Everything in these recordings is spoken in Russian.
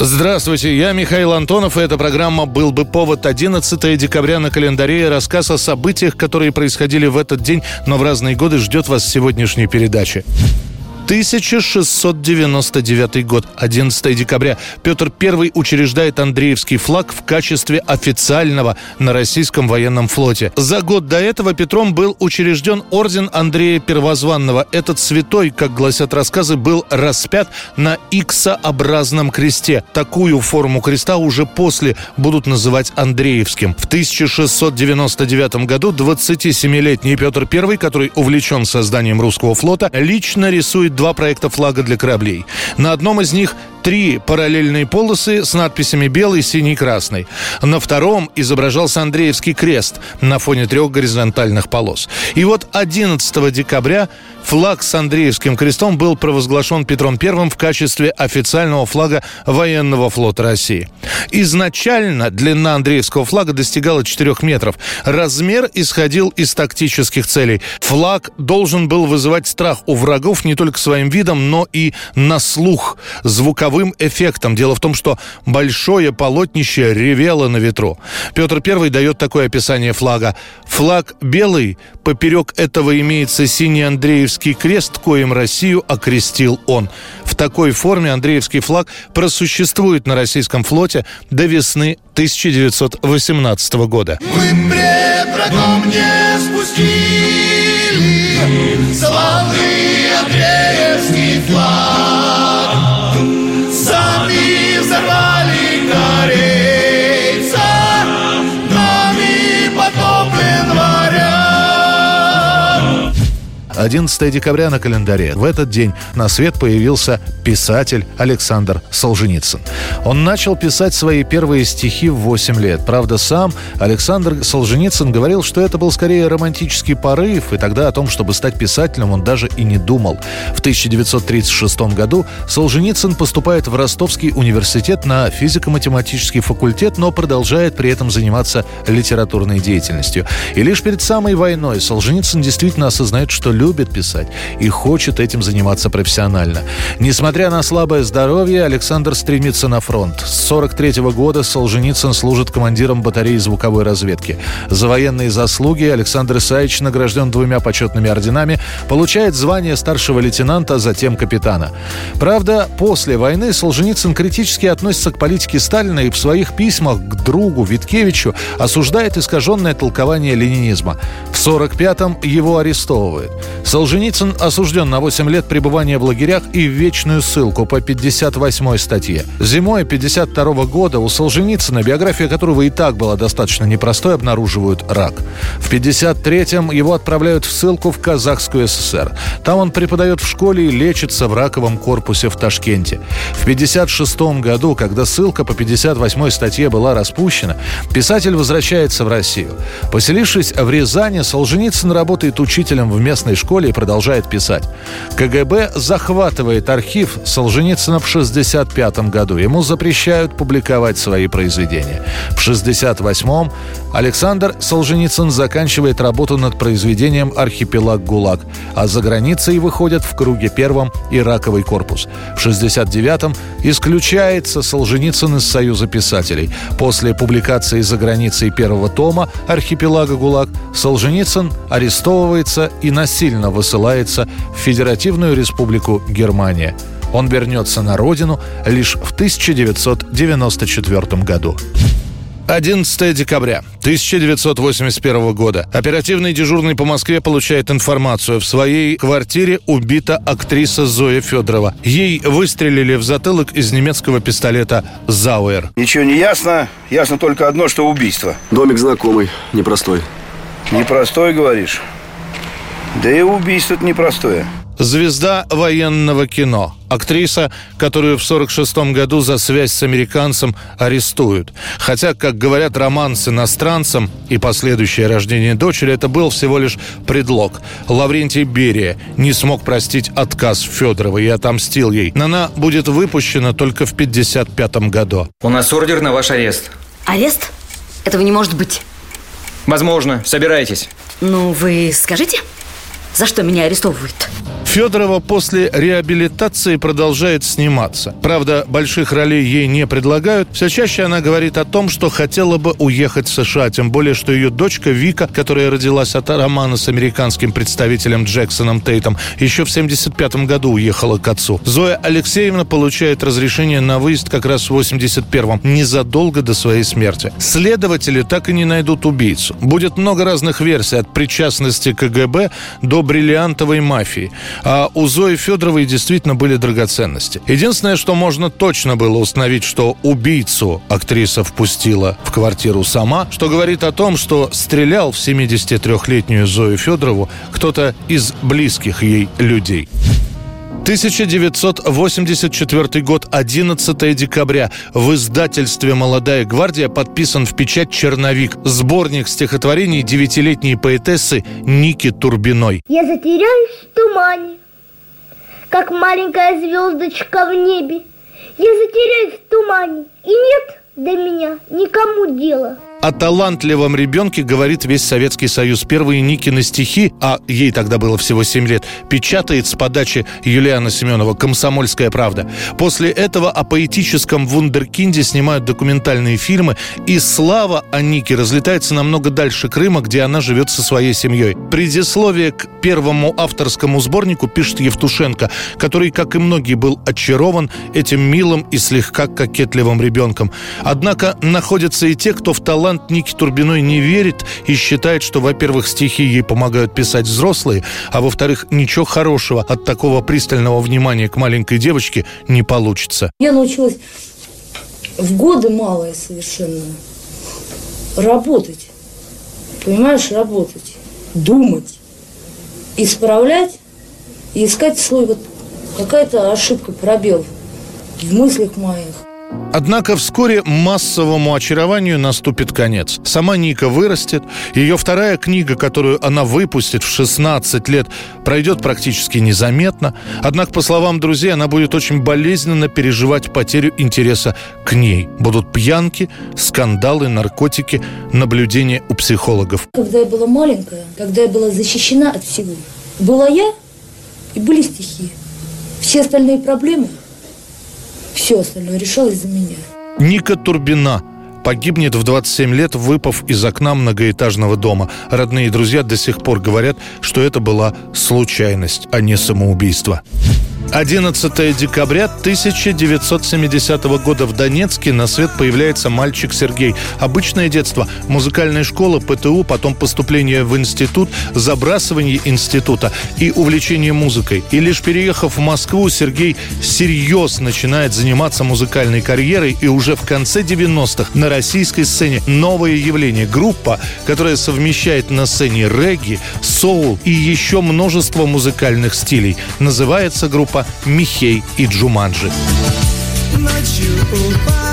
Здравствуйте, я Михаил Антонов, и эта программа «Был бы повод» 11 декабря на календаре. Рассказ о событиях, которые происходили в этот день, но в разные годы ждет вас сегодняшней передаче. 1699 год, 11 декабря. Петр I учреждает Андреевский флаг в качестве официального на российском военном флоте. За год до этого Петром был учрежден орден Андрея Первозванного. Этот святой, как гласят рассказы, был распят на иксообразном кресте. Такую форму креста уже после будут называть Андреевским. В 1699 году 27-летний Петр I, который увлечен созданием русского флота, лично рисует два проекта флага для кораблей. На одном из них три параллельные полосы с надписями белый, синий, красный. На втором изображался Андреевский крест на фоне трех горизонтальных полос. И вот 11 декабря флаг с Андреевским крестом был провозглашен Петром I в качестве официального флага военного флота России. Изначально длина Андреевского флага достигала 4 метров. Размер исходил из тактических целей. Флаг должен был вызывать страх у врагов не только своим видом, но и на слух, звуковым эффектом. Дело в том, что большое полотнище ревело на ветру. Петр I дает такое описание флага. Флаг белый, поперек этого имеется синий Андреевский крест, коим Россию окрестил он. В такой форме Андреевский флаг просуществует на российском флоте до весны 1918 года. Мы не спустили 11 декабря на календаре. В этот день на свет появился писатель Александр Солженицын. Он начал писать свои первые стихи в 8 лет. Правда, сам Александр Солженицын говорил, что это был скорее романтический порыв, и тогда о том, чтобы стать писателем, он даже и не думал. В 1936 году Солженицын поступает в Ростовский университет на физико-математический факультет, но продолжает при этом заниматься литературной деятельностью. И лишь перед самой войной Солженицын действительно осознает, что любит писать и хочет этим заниматься профессионально. Несмотря на слабое здоровье, Александр стремится на фронт. С 43 года Солженицын служит командиром батареи звуковой разведки. За военные заслуги Александр Исаевич награжден двумя почетными орденами, получает звание старшего лейтенанта, затем капитана. Правда, после войны Солженицын критически относится к политике Сталина и в своих письмах к другу Виткевичу осуждает искаженное толкование ленинизма. В 45-м его арестовывают. Солженицын осужден на 8 лет пребывания в лагерях и в вечную ссылку по 58 статье. Зимой 52 года у Солженицына, биография которого и так была достаточно непростой, обнаруживают рак. В 53-м его отправляют в ссылку в Казахскую ССР. Там он преподает в школе и лечится в раковом корпусе в Ташкенте. В 56 году, когда ссылка по 58 статье была распущена, писатель возвращается в Россию. Поселившись в Рязани, Солженицын работает учителем в местной школе и продолжает писать. КГБ захватывает архив Солженицына в 65 году. Ему запрещают публиковать свои произведения. В 68-м Александр Солженицын заканчивает работу над произведением «Архипелаг ГУЛАГ», а за границей выходят в круге первом «Ираковый корпус». В 69-м исключается Солженицын из Союза писателей. После публикации за границей первого тома «Архипелага ГУЛАГ» Солженицын арестовывается и насильно высылается в Федеративную Республику Германия. Он вернется на родину лишь в 1994 году. 11 декабря 1981 года. Оперативный дежурный по Москве получает информацию. В своей квартире убита актриса Зоя Федорова. Ей выстрелили в затылок из немецкого пистолета «Зауэр». Ничего не ясно. Ясно только одно, что убийство. Домик знакомый, непростой. Непростой, говоришь? Да и убийство это непростое. Звезда военного кино. Актриса, которую в 1946 году за связь с американцем арестуют. Хотя, как говорят, роман с иностранцем и последующее рождение дочери – это был всего лишь предлог. Лаврентий Берия не смог простить отказ Федоровой и отомстил ей. Она будет выпущена только в 1955 году. У нас ордер на ваш арест. Арест? Этого не может быть. Возможно. Собирайтесь. Ну, вы скажите, за что меня арестовывают? Федорова после реабилитации продолжает сниматься. Правда, больших ролей ей не предлагают. Все чаще она говорит о том, что хотела бы уехать в США. Тем более, что ее дочка Вика, которая родилась от романа с американским представителем Джексоном Тейтом, еще в 75 году уехала к отцу. Зоя Алексеевна получает разрешение на выезд как раз в 81-м, незадолго до своей смерти. Следователи так и не найдут убийцу. Будет много разных версий, от причастности КГБ до бриллиантовой мафии. А у Зои Федоровой действительно были драгоценности. Единственное, что можно точно было установить, что убийцу актриса впустила в квартиру сама, что говорит о том, что стрелял в 73-летнюю Зою Федорову кто-то из близких ей людей. 1984 год, 11 декабря. В издательстве «Молодая гвардия» подписан в печать «Черновик». Сборник стихотворений девятилетней поэтессы Ники Турбиной. Я затеряюсь в тумане, как маленькая звездочка в небе. Я затеряюсь в тумане, и нет до меня никому дела. О талантливом ребенке говорит весь Советский Союз. Первые Никины стихи, а ей тогда было всего 7 лет, печатает с подачи Юлиана Семенова «Комсомольская правда». После этого о поэтическом вундеркинде снимают документальные фильмы, и слава о Нике разлетается намного дальше Крыма, где она живет со своей семьей. Предисловие к первому авторскому сборнику пишет Евтушенко, который, как и многие, был очарован этим милым и слегка кокетливым ребенком. Однако находятся и те, кто в талант Ники Турбиной не верит и считает, что, во-первых, стихи ей помогают писать взрослые, а во-вторых, ничего хорошего от такого пристального внимания к маленькой девочке не получится. Я научилась в годы малые совершенно работать. Понимаешь, работать, думать, исправлять и искать свой вот какая-то ошибка, пробел в мыслях моих. Однако вскоре массовому очарованию наступит конец. Сама Ника вырастет, ее вторая книга, которую она выпустит в 16 лет, пройдет практически незаметно. Однако, по словам друзей, она будет очень болезненно переживать потерю интереса к ней. Будут пьянки, скандалы, наркотики, наблюдения у психологов. Когда я была маленькая, когда я была защищена от всего, была я и были стихи. Все остальные проблемы все остальное решалось за меня. Ника Турбина погибнет в 27 лет, выпав из окна многоэтажного дома. Родные и друзья до сих пор говорят, что это была случайность, а не самоубийство. 11 декабря 1970 года в Донецке на свет появляется мальчик Сергей. Обычное детство, музыкальная школа, ПТУ, потом поступление в институт, забрасывание института и увлечение музыкой. И лишь переехав в Москву, Сергей всерьез начинает заниматься музыкальной карьерой и уже в конце 90-х на российской сцене новое явление. Группа, которая совмещает на сцене регги, соул и еще множество музыкальных стилей. Называется группа Михей и Джуманджи. Ночью у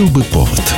Был бы повод.